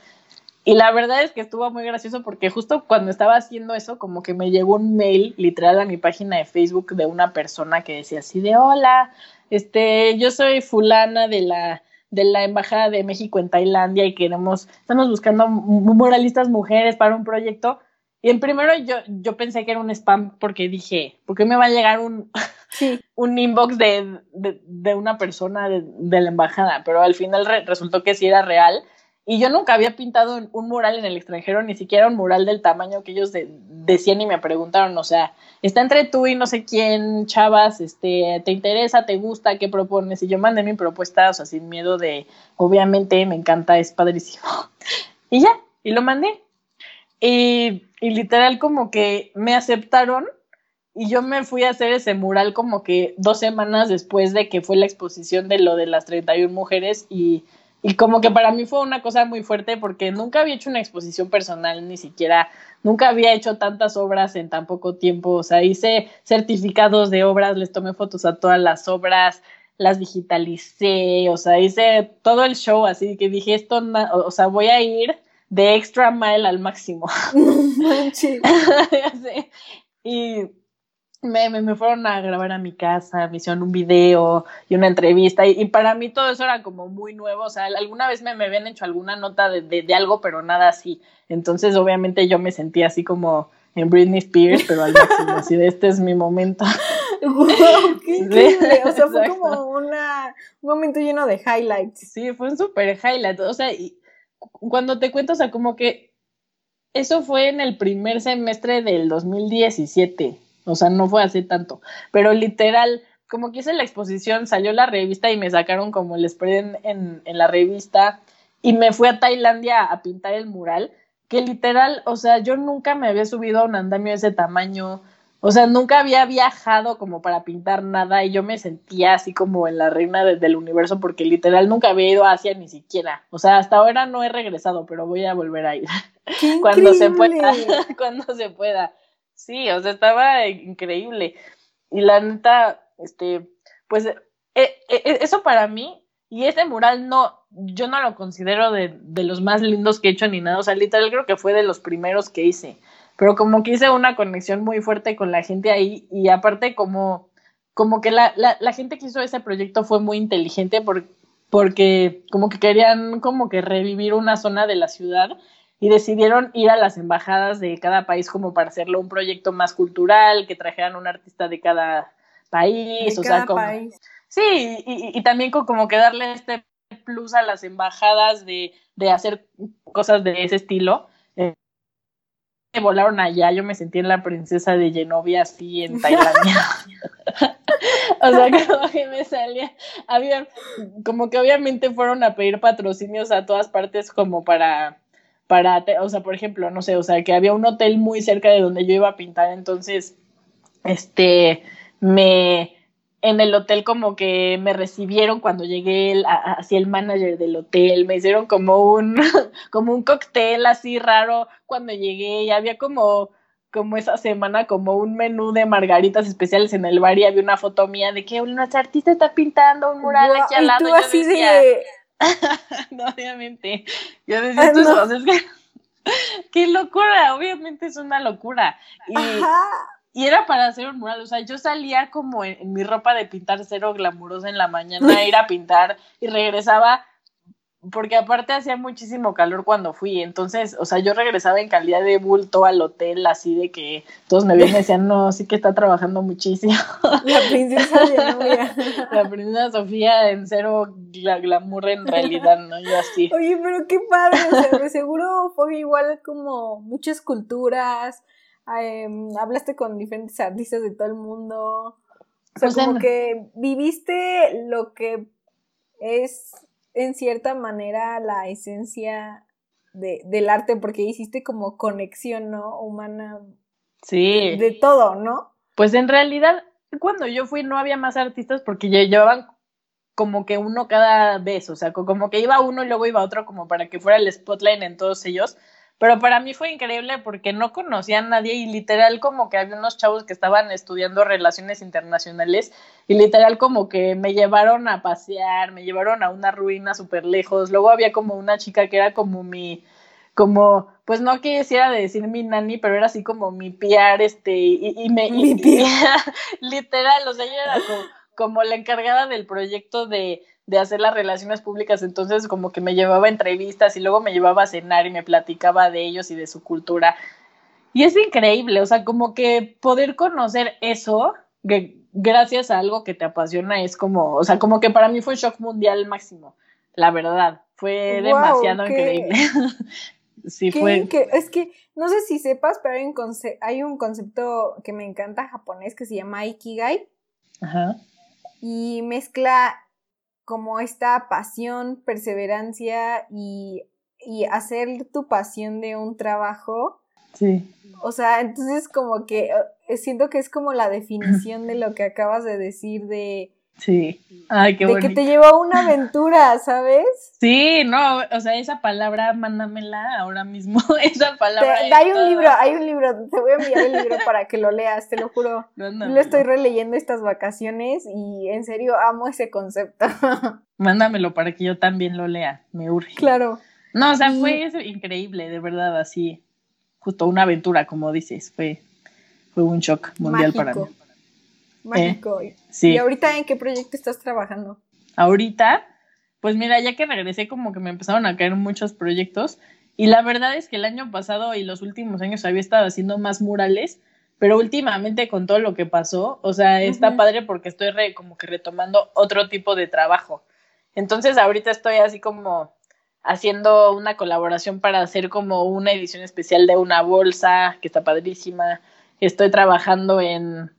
Y la verdad es que estuvo muy gracioso porque justo cuando estaba haciendo eso, como que me llegó un mail literal a mi página de Facebook de una persona que decía así de hola, este, yo soy fulana de la de la Embajada de México en Tailandia y queremos, estamos buscando muralistas mujeres para un proyecto y en primero yo, yo pensé que era un spam porque dije, ¿por qué me va a llegar un, un inbox de, de, una persona de, la embajada? Pero al final resultó que sí era real. Y yo nunca había pintado un mural en el extranjero, ni siquiera un mural del tamaño que ellos decían y me preguntaron, o sea, está entre tú y no sé quién, chavas, este, ¿te interesa, te gusta, qué propones? Y yo mandé mi propuesta, o sea, sin miedo de, obviamente, me encanta, es padrísimo. y ya, y lo mandé. Y, literal como que me aceptaron y yo me fui a hacer ese mural como que dos semanas después de que fue la exposición de lo de las 31 mujeres y, y como que para mí fue una cosa muy fuerte porque nunca había hecho una exposición personal, ni siquiera, nunca había hecho tantas obras en tan poco tiempo, o sea, hice certificados de obras, les tomé fotos a todas las obras, las digitalicé, o sea, hice todo el show, así que dije, esto, o sea, voy a ir de extra mile al máximo. y me, me, fueron a grabar a mi casa, me hicieron un video y una entrevista. Y, para mí todo eso era como muy nuevo. O sea, alguna vez me, me habían hecho alguna nota de, de, algo, pero nada así. Entonces, obviamente, yo me sentía así como en Britney Spears, pero al máximo, así de este es mi momento. qué increíble. O sea, fue como una, un momento lleno de highlights. Sí, fue un súper highlight. O sea, y, cuando te cuento, o sea, como que eso fue en el primer semestre del 2017, o sea, no fue hace tanto, pero literal, como que hice la exposición, salió la revista y me sacaron como el spread en, en, la revista y me fui a Tailandia a pintar el mural, que literal, o sea, yo nunca me había subido a un andamio de ese tamaño, o sea, nunca había viajado como para pintar nada y yo me sentía así como en la reina del universo porque literal nunca había ido a Asia ni siquiera. O sea, hasta ahora no he regresado, pero voy a volver a ir. cuando se pueda, cuando se pueda. Sí, o sea, estaba increíble. Y la neta, este, pues eh, eh, eh, eso para mí y ese mural no, yo no lo considero de, de los más lindos que he hecho ni nada. O sea, literal creo que fue de los primeros que hice pero como que hice una conexión muy fuerte con la gente ahí y aparte como, como que la, la, la gente que hizo ese proyecto fue muy inteligente por, porque como que querían como que revivir una zona de la ciudad y decidieron ir a las embajadas de cada país como para hacerlo un proyecto más cultural, que trajeran un artista de cada país, o sea, como... Sí, y, y, también como que darle este plus a las embajadas de, de hacer cosas de ese estilo volaron allá, yo me sentí en la princesa de Genovia así en Tailandia. o sea, como que me salía, había, como que obviamente fueron a pedir patrocinios a todas partes como para, para, o sea, por ejemplo, no sé, o sea, que había un hotel muy cerca de donde yo iba a pintar, entonces, este, me, en el hotel como que me recibieron cuando llegué hacia el manager del hotel, me hicieron como un como un cóctel así raro cuando llegué y había como como esa semana como un menú de margaritas especiales en el bar y había una foto mía de que nuestra artista está pintando un mural aquí al lado. Y tú así de... no, obviamente. Yo decía, ah, qué locura, obviamente es una locura. Y, y era para hacer un mural, o sea, yo salía como en, mi ropa de pintar cero glamurosa en la mañana a ir a pintar y regresaba porque aparte hacía muchísimo calor cuando fui, entonces, o sea, yo regresaba en calidad de bulto al hotel, así de que todos me y decían, no, sí que está trabajando muchísimo. La princesa de La princesa Sofía en cero glamour en realidad, ¿no? Yo así. Oye, pero qué padre, o sea, seguro fue igual como muchas culturas, Em, hablaste con diferentes artistas de todo el mundo. O sea, como que viviste lo que es en cierta manera la esencia de, del arte, porque hiciste como conexión, ¿no? Humana. Sí. De, todo, ¿no? Pues en realidad, cuando yo fui no había más artistas porque llevaban como que uno cada vez, o sea, como que iba uno y luego iba otro como para que fuera el spotlight en todos ellos. Pero para mí fue increíble porque no conocía a nadie y literal como que había unos chavos que estaban estudiando relaciones internacionales y literal como que me llevaron a pasear, me llevaron a una ruina súper lejos. Luego había como una chica que era como mi, como, pues no quisiera decir mi nani, pero era así como mi piar, este, y, me, y, literal, o sea, ella era como, como la encargada del proyecto de de hacer las relaciones públicas, entonces como que me llevaba a entrevistas y luego me llevaba a cenar y me platicaba de ellos y de su cultura. Y es increíble, o sea, como que poder conocer eso, que gracias a algo que te apasiona, es como, o sea, como que para mí fue shock mundial máximo, la verdad, fue demasiado increíble. sí, fue. es que, no sé si sepas, pero hay un, hay un concepto que me encanta japonés que se llama Ikigai. Ajá. Y mezcla como esta pasión, perseverancia y, y hacer tu pasión de un trabajo. Sí. O sea, entonces como que eh, siento que es como la definición de lo que acabas de decir de Sí. Ay, qué De que te llevó a una aventura, ¿sabes? Sí, no, o sea, esa palabra, mándamela ahora mismo. esa palabra. hay un libro, hay un libro, te voy a enviar el libro para que lo leas, te lo juro. lo estoy releyendo estas vacaciones y en serio amo ese concepto. Mándamelo para que yo también lo lea, me urge. Claro. No, o sea, fue increíble, de verdad, así. Justo una aventura, como dices, fue, fue un shock mundial para mí. Mágico. sí. ¿Y ahorita en qué proyecto estás trabajando? Ahorita, pues mira, ya que regresé como que me empezaron a caer muchos proyectos y la verdad es que el año pasado y los últimos años había estado haciendo más murales, pero últimamente con todo lo que pasó, o sea, está padre porque estoy como que retomando otro tipo de trabajo. Entonces ahorita estoy así como haciendo una colaboración para hacer como una edición especial de una bolsa que está padrísima. Estoy trabajando en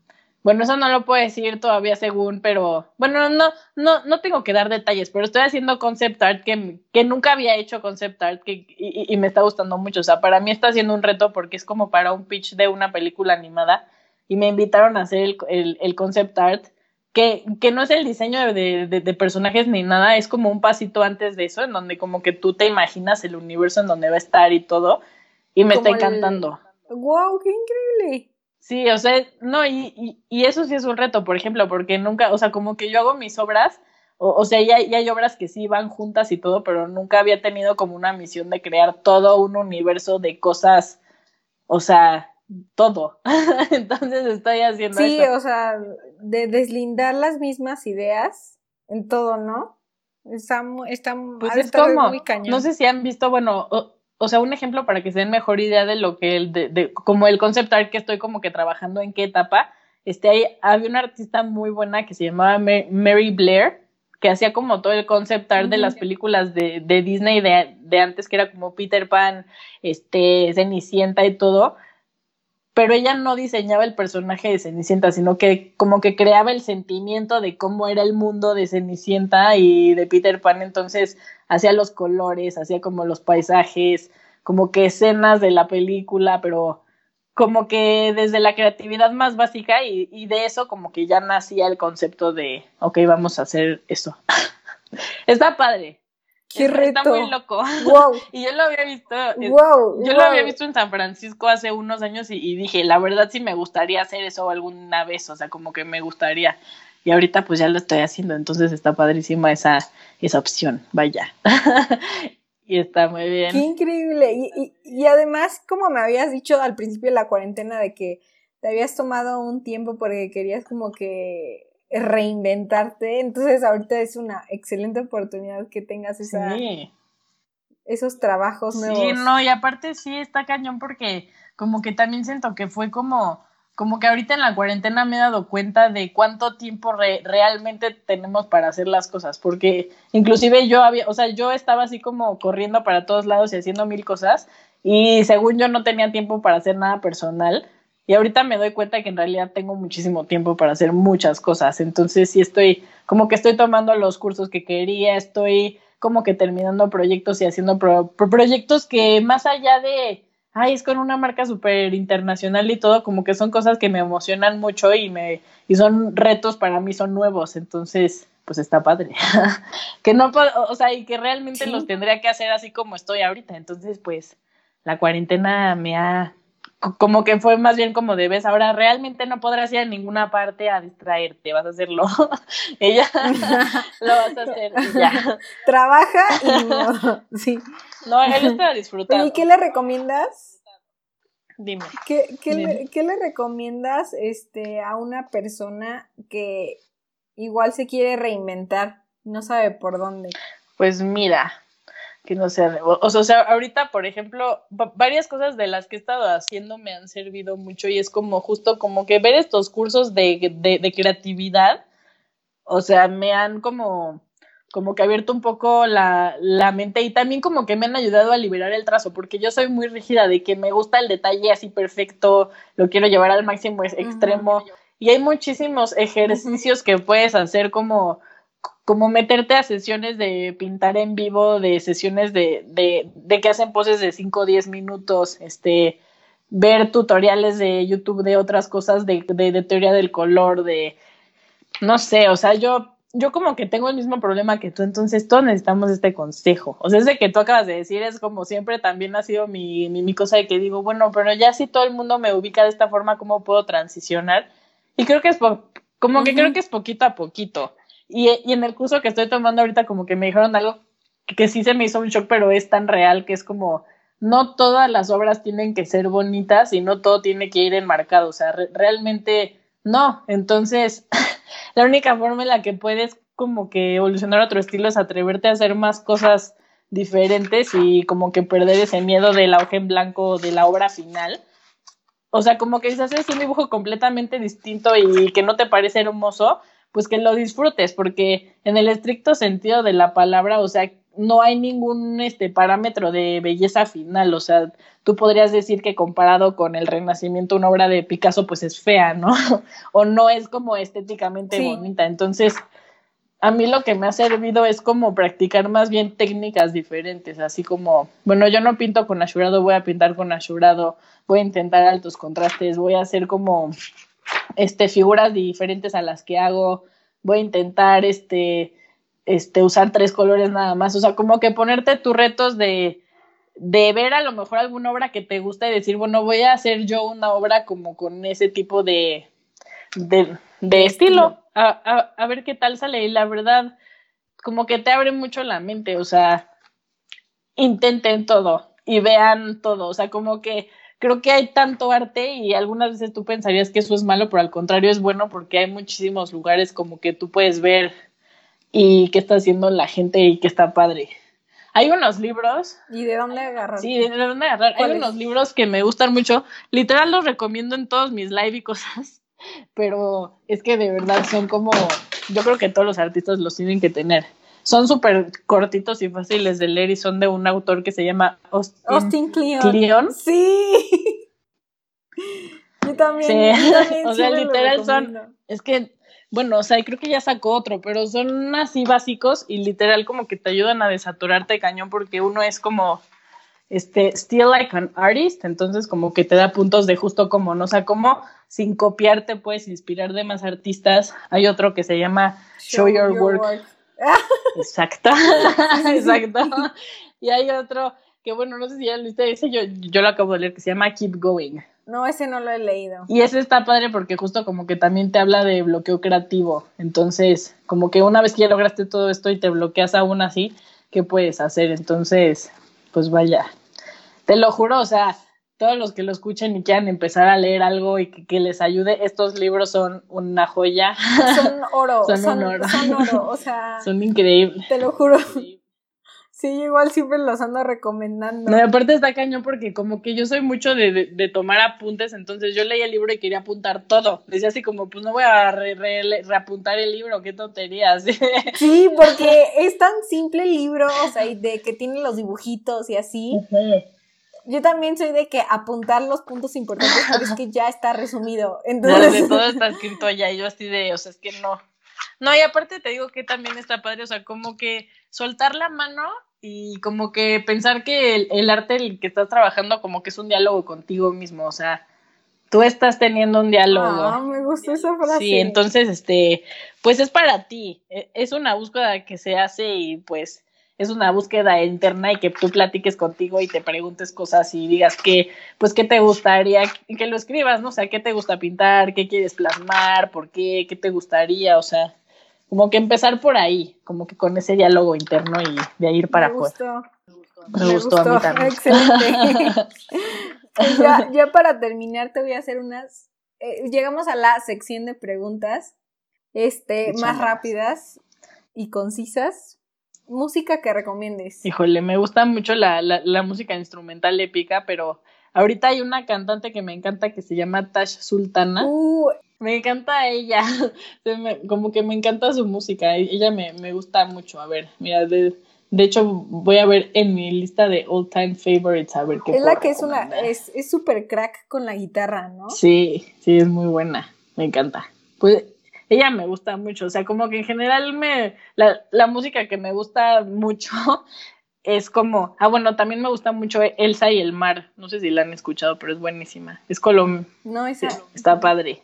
bueno, eso no lo puedo decir todavía según, pero bueno, no, no, no tengo que dar detalles, pero estoy haciendo concept art que, que nunca había hecho concept art que, y, me está gustando mucho. O sea, para mí está siendo un reto porque es como para un pitch de una película animada y me invitaron a hacer el, el, el concept art. Que, que, no es el diseño de, de, de, personajes ni nada, es como un pasito antes de eso, en donde como que tú te imaginas el universo en donde va a estar y todo, y me está encantando. ¡Wow! ¡Qué increíble! Sí, o sea, no, y, y, eso sí es un reto, por ejemplo, porque nunca, o sea, como que yo hago mis obras, o, o sea, ya, ya, hay obras que sí van juntas y todo, pero nunca había tenido como una misión de crear todo un universo de cosas, o sea, todo. Entonces estoy haciendo Sí, o sea, de deslindar las mismas ideas en todo, ¿no? Está, está, pues es como, muy cañón. No sé si han visto, bueno, o sea, un ejemplo para que se den mejor idea de lo que el, de, de, como el concept art que estoy como que trabajando en qué etapa, este, hay, había una artista muy buena que se llamaba Mary Blair, que hacía como todo el concept art de las películas de, de Disney de, de, antes, que era como Peter Pan, este, Cenicienta y todo, pero ella no diseñaba el personaje de Cenicienta, sino que como que creaba el sentimiento de cómo era el mundo de Cenicienta y de Peter Pan, entonces hacía los colores, hacía como los paisajes, como que escenas de la película, pero como que desde la creatividad más básica y, y de eso como que ya nacía el concepto de, ok, vamos a hacer eso. Está padre. ¡Qué reto! Está muy loco. Wow. y yo lo había visto. Wow, yo lo había visto en San Francisco hace unos años y, dije, la verdad sí me gustaría hacer eso alguna vez, o sea, como que me gustaría. Y ahorita pues ya lo estoy haciendo, entonces está padrísima esa, esa opción, vaya. y está muy bien. Qué increíble. Y, y, y además, como me habías dicho al principio de la cuarentena, de que te habías tomado un tiempo porque querías como que reinventarte. Entonces ahorita es una excelente oportunidad que tengas esa, esos trabajos nuevos. Sí, no, y aparte sí está cañón porque como que también siento que fue como, como que ahorita en la cuarentena me he dado cuenta de cuánto tiempo realmente tenemos para hacer las cosas, porque inclusive yo había, o sea, yo estaba así como corriendo para todos lados y haciendo mil cosas y según yo no tenía tiempo para hacer nada personal y ahorita me doy cuenta que en realidad tengo muchísimo tiempo para hacer muchas cosas. Entonces sí estoy, como que estoy tomando los cursos que quería, estoy como que terminando proyectos y haciendo proyectos que más allá de, ay, es con una marca súper internacional y todo, como que son cosas que me emocionan mucho y me, y son retos para mí, son nuevos, entonces, pues está padre. que no puedo, o sea, y que realmente los tendría que hacer así como estoy ahorita, entonces, pues, la cuarentena me ha como que fue más bien como de ves, ahora realmente no podrás ir a ninguna parte a distraerte, vas a hacerlo. Ella lo vas a hacer ya. Trabaja y no. Sí. No, él está disfrutando. ¿Y qué le recomiendas? Dime. ¿Qué, qué, Le, ¿Qué, Le, recomiendas este, a una persona que igual se quiere reinventar, no sabe por dónde? Pues mira, que no sé, o, sea, ahorita, por ejemplo, varias cosas de las que he estado haciendo me han servido mucho y es como justo como que ver estos cursos de, de, creatividad, o sea, me han como, como que abierto un poco la, la, mente y también como que me han ayudado a liberar el trazo, porque yo soy muy rígida de que me gusta el detalle así perfecto, lo quiero llevar al máximo extremo. Y hay muchísimos ejercicios que puedes hacer como como meterte a sesiones de pintar en vivo, de sesiones de, de, de que hacen poses de 5 o 10 minutos, este, ver tutoriales de YouTube de otras cosas, de, de, de, teoría del color, de, no sé, o sea, yo, yo como que tengo el mismo problema que tú, entonces todos necesitamos este consejo. O sea, ese que tú acabas de decir es como siempre también ha sido mi, mi, mi cosa de que digo, bueno, pero ya si todo el mundo me ubica de esta forma, ¿cómo puedo transicionar? Y creo que es, como que creo que es poquito a poquito. Y, en el curso que estoy tomando ahorita como que me dijeron algo que, sí se me hizo un shock, pero es tan real que es como, no todas las obras tienen que ser bonitas y no todo tiene que ir enmarcado, o sea, realmente no. Entonces, la única forma en la que puedes como que evolucionar a otro estilo es atreverte a hacer más cosas diferentes y como que perder ese miedo del auge en blanco de la obra final. O sea, como que si haces un dibujo completamente distinto y que no te parece hermoso, pues que lo disfrutes, porque en el estricto sentido de la palabra, o sea, no hay ningún este parámetro de belleza final, o sea, tú podrías decir que comparado con el Renacimiento una obra de Picasso pues es fea, ¿no? o no es como estéticamente bonita. Entonces, a mí lo que me ha servido es como practicar más bien técnicas diferentes, así como, bueno, yo no pinto con ashurado, voy a pintar con ashurado, voy a intentar altos contrastes, voy a hacer como este, figuras diferentes a las que hago, voy a intentar este, este, usar tres colores nada más, o sea, como que ponerte tus retos de, de ver a lo mejor alguna obra que te gusta y decir, bueno, voy a hacer yo una obra como con ese tipo de, de, de estilo, a, a, a ver qué tal sale, y la verdad, como que te abre mucho la mente, o sea, intenten todo y vean todo, o sea, como que creo que hay tanto arte y algunas veces tú pensarías que eso es malo, pero al contrario es bueno porque hay muchísimos lugares como que tú puedes ver y qué está haciendo la gente y qué está padre. Hay unos libros. ¿Y de dónde agarrar? Sí, de dónde agarrar. Hay unos libros que me gustan mucho. Literal los recomiendo en todos mis live y cosas. Pero es que de verdad son como. Yo creo que todos los artistas los tienen que tener son súper cortitos y fáciles de leer y son de un autor que se llama Austin, Kleon. Sí. Yo también. o sea, literal son. Es que, bueno, o sea, creo que ya sacó otro, pero son así básicos y literal como que te ayudan a desaturarte cañón porque uno es como este, still like an artist, entonces como que te da puntos de justo como, ¿no? O sea, como sin copiarte puedes inspirar de más artistas. Hay otro que se llama Show, Your, work. Exacto, exacto. Y hay otro que, bueno, no sé si ya lo viste, ese yo, yo lo acabo de leer, que se llama Keep Going. No, ese no lo he leído. Y ese está padre porque justo como que también te habla de bloqueo creativo. Entonces, como que una vez que ya lograste todo esto y te bloqueas aún así, ¿qué puedes hacer? Entonces, pues vaya. Te lo juro, o sea, todos los que lo escuchen y quieran empezar a leer algo y que, les ayude, estos libros son una joya. Son oro, son, oro. Son oro, o sea. Son increíbles. Te lo juro. Sí, igual siempre los ando recomendando. No, aparte está cañón porque como que yo soy mucho de, de, tomar apuntes, entonces yo leía el libro y quería apuntar todo. Decía así como, pues no voy a reapuntar el libro, qué tonterías. Sí, porque es tan simple el libro, o sea, y de que tiene los dibujitos y así yo también soy de que apuntar los puntos importantes, pero es que ya está resumido. Entonces... todo está escrito allá y yo así de, o sea, es que no. No, y aparte te digo que también está padre, o sea, como que soltar la mano y como que pensar que el, el arte el que estás trabajando como que es un diálogo contigo mismo, o sea, tú estás teniendo un diálogo. Ah, me gustó esa frase. Sí, entonces, este, pues es para ti, e, es una búsqueda que se hace y pues es una búsqueda interna y que tú platiques contigo y te preguntes cosas y digas que, pues, qué te gustaría, que lo escribas, ¿no? O sea, qué te gusta pintar, qué quieres plasmar, por qué, qué te gustaría, o sea, como que empezar por ahí, como que con ese diálogo interno y de ir para afuera. Me, me gustó, a mí también. Excelente. Pues ya, ya para terminar te voy a hacer unas... Eh, llegamos a la sección de preguntas este, más rápidas y concisas. Música que recomiendes. Híjole, me gusta mucho la, la, la, música instrumental épica, pero ahorita hay una cantante que me encanta que se llama Tash Sultana. Uh, me encanta ella, como que me encanta su música, ella me, me gusta mucho. A ver, mira, de, de hecho, voy a ver en mi lista de all time favorites a ver qué Es la que es una, es súper crack con la guitarra, ¿no? Sí, sí, es muy buena. Me encanta. Pues ella me gusta mucho. O sea, como que en general me. La, la música que me gusta mucho es como. Ah, bueno, también me gusta mucho Elsa y el mar. No sé si la han escuchado, pero es buenísima. Es Colom. No, esa. Está padre.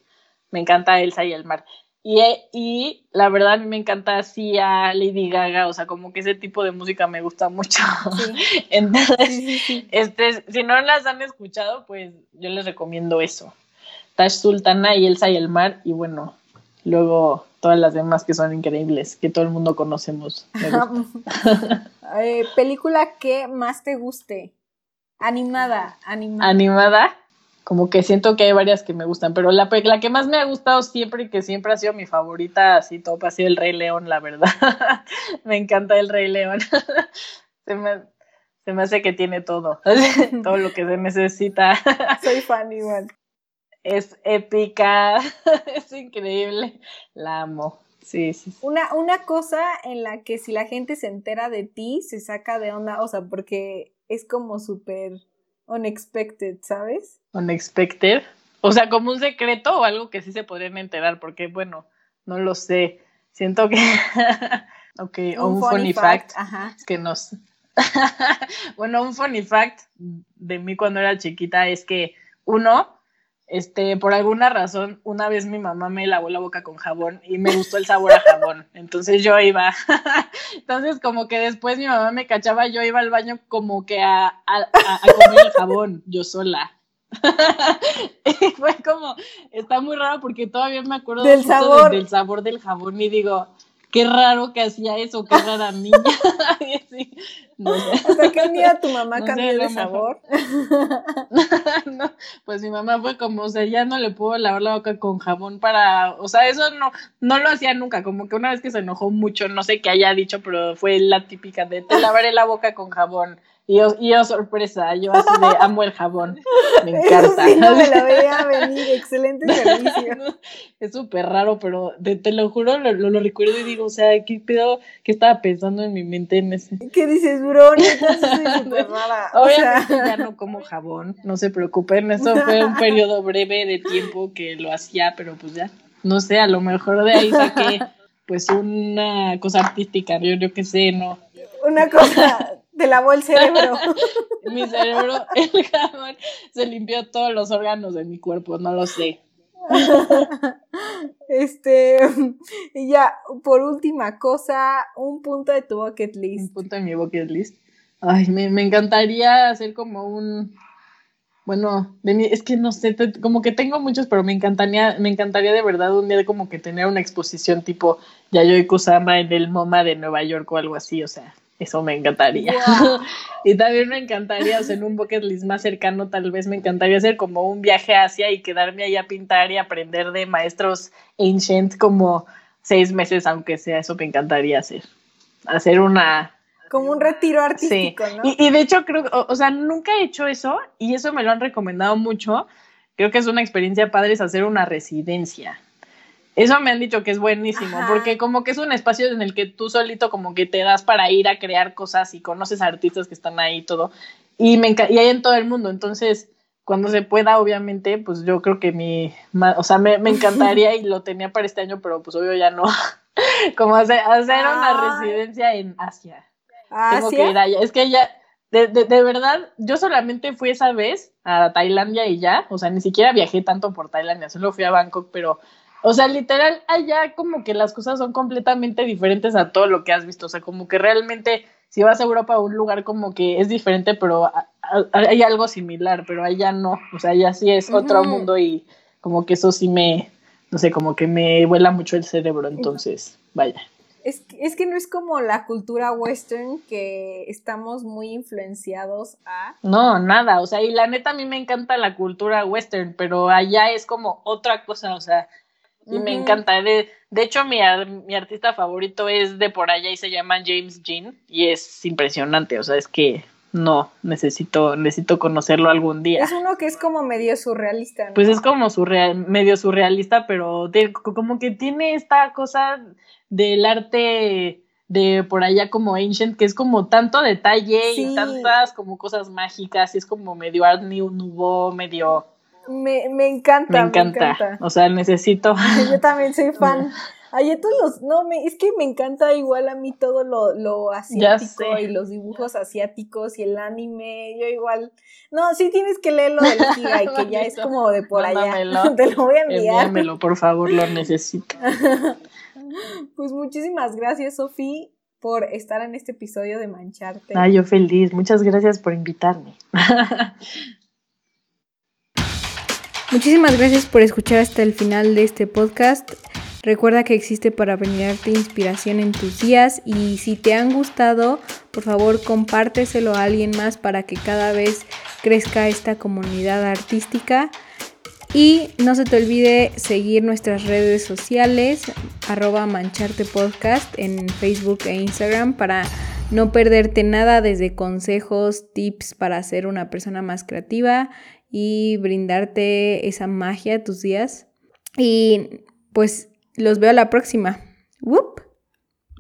Me encanta Elsa y el mar. Y, y la verdad a mí me encanta así a Lady Gaga, o sea, como que ese tipo de música me gusta mucho. Sí. Entonces, sí, sí, este, si no las han escuchado, pues yo les recomiendo eso. Tash Sultana y Elsa y el mar, y bueno, luego todas las demás que son increíbles, que todo el mundo conocemos. eh, película que más te guste. Animada, animada. Animada como que siento que hay varias que me gustan, pero la, la que más me ha gustado siempre y que siempre ha sido mi favorita, así top, ha sido el Rey León, la verdad. me encanta el Rey León. se, me, se me hace que tiene todo, todo lo que se necesita. Soy fan igual. Es épica, es increíble, la amo. Sí, sí. Una, una cosa en la que si la gente se entera de ti, se saca de onda, o sea, porque es como súper unexpected, ¿sabes? Unexpected. O sea, como un secreto o algo que sí se podrían enterar, porque bueno, no lo sé. Siento que. ok, un o un funny, fact, Ajá. que nos. bueno, un funny fact de mí cuando era chiquita es que uno, este, por alguna razón, una vez mi mamá me lavó la boca con jabón y me gustó el sabor a jabón. Entonces yo iba. Entonces, como que después mi mamá me cachaba, yo iba al baño como que a, a, a comer el jabón, yo sola. y fue como, está muy raro porque todavía me acuerdo del sabor. del sabor del jabón y digo, qué raro que hacía eso, qué rara niña. sí, no sé. Hasta que un día tu mamá no cambió de sabor. no, pues mi mamá fue como, o sea, ya no le puedo lavar la boca con jabón para, o sea, eso no, no lo hacía nunca, como que una vez que se enojó mucho, no sé qué haya dicho, pero fue la típica de te lavaré la boca con jabón. Y yo, y yo, sorpresa, yo así de amo el jabón. Me encanta. Eso sí, no me la veía venir, excelente servicio. es súper raro, pero te, te lo juro, lo, lo, lo, recuerdo y digo, o sea, ¿qué pedo? ¿Qué estaba pensando en mi mente en ese? ¿Qué dices, bro? Súper rara. Obviamente o sea... ya no como jabón, no se preocupen, eso fue un periodo breve de tiempo que lo hacía, pero pues ya, no sé, a lo mejor de ahí saqué pues una cosa artística, yo, yo qué sé, no. Una cosa te lavó el cerebro. mi cerebro, el jabón, se limpió todos los órganos de mi cuerpo, no lo sé. Este, y ya, por última cosa, un punto de tu bucket list. Un punto de mi bucket list. Ay, me, me encantaría hacer como un, bueno, de mí, es que no sé, te, como que tengo muchos, pero me encantaría, me encantaría de verdad un día como que tener una exposición tipo Yayoi Kusama en el MoMA de Nueva York o algo así, o sea, eso me encantaría. Wow. y también me encantaría, o sea, en un bucket list más cercano, tal vez me encantaría hacer como un viaje a Asia y quedarme ahí a pintar y aprender de maestros ancient como seis meses, aunque sea, eso me encantaría hacer. Hacer una. Como un retiro artístico, sí. ¿no? Y, y de hecho, creo, o, o, sea, nunca he hecho eso y eso me lo han recomendado mucho. Creo que es una experiencia padre es hacer una residencia. Eso me han dicho que es buenísimo, Ajá. porque como que es un espacio en el que tú solito como que te das para ir a crear cosas y conoces a artistas que están ahí y todo. Y, me y hay en todo el mundo, entonces cuando se pueda, obviamente, pues yo creo que mi, o sea, me, me encantaría y lo tenía para este año, pero pues obvio ya no. como hacer, hacer una residencia en Asia. Tengo que ir allá. Es que ya, de, de, de, verdad, yo solamente fui esa vez a Tailandia y ya, o sea, ni siquiera viajé tanto por Tailandia, solo fui a Bangkok, pero, o sea, literal, allá como que las cosas son completamente diferentes a todo lo que has visto, o sea, como que realmente si vas a Europa a un lugar como que es diferente, pero hay algo similar, pero allá no, o sea, allá sí es otro mundo y como que eso sí me, no sé, como que me vuela mucho el cerebro, entonces, vaya. Es que, es que no es como la cultura western que estamos muy influenciados a. No, nada, o sea, y la neta a mí me encanta la cultura western, pero allá es como otra cosa, o sea, y me encanta. De, de hecho, mi, mi artista favorito es de por allá y se llama James Jean y es impresionante, o sea, es que no, necesito, necesito conocerlo algún día. Es uno que es como medio surrealista. ¿no? Pues es como surreal, medio surrealista, pero como que tiene esta cosa del arte de por allá como Ancient, que es como tanto detalle y tantas como cosas mágicas, y es como medio Art Nouveau, medio... Me, me encanta, me encanta. Me encanta. O sea, necesito... Yo también soy fan. Ay, todos los, no, me, es que me encanta igual a mí todo lo, lo asiático y los dibujos asiáticos y el anime, yo igual, no, sí tienes que leerlo del Kigai, que ya es como de por allá, te lo voy a enviar. Envíamelo, por favor, lo necesito. Pues muchísimas gracias, Sofi, por estar en este episodio de Mancharte. Ah, yo feliz. Muchas gracias por invitarme. Muchísimas gracias por escuchar hasta el final de este podcast. Recuerda que existe para brindarte inspiración en tus días y si te han gustado, por favor compárteselo a alguien más para que cada vez crezca esta comunidad artística. Y no se te olvide seguir nuestras redes sociales, arroba mancharte podcast en Facebook e Instagram para no perderte nada desde consejos, tips para ser una persona más creativa y brindarte esa magia a tus días. Y pues los veo la próxima. ¡Whoop!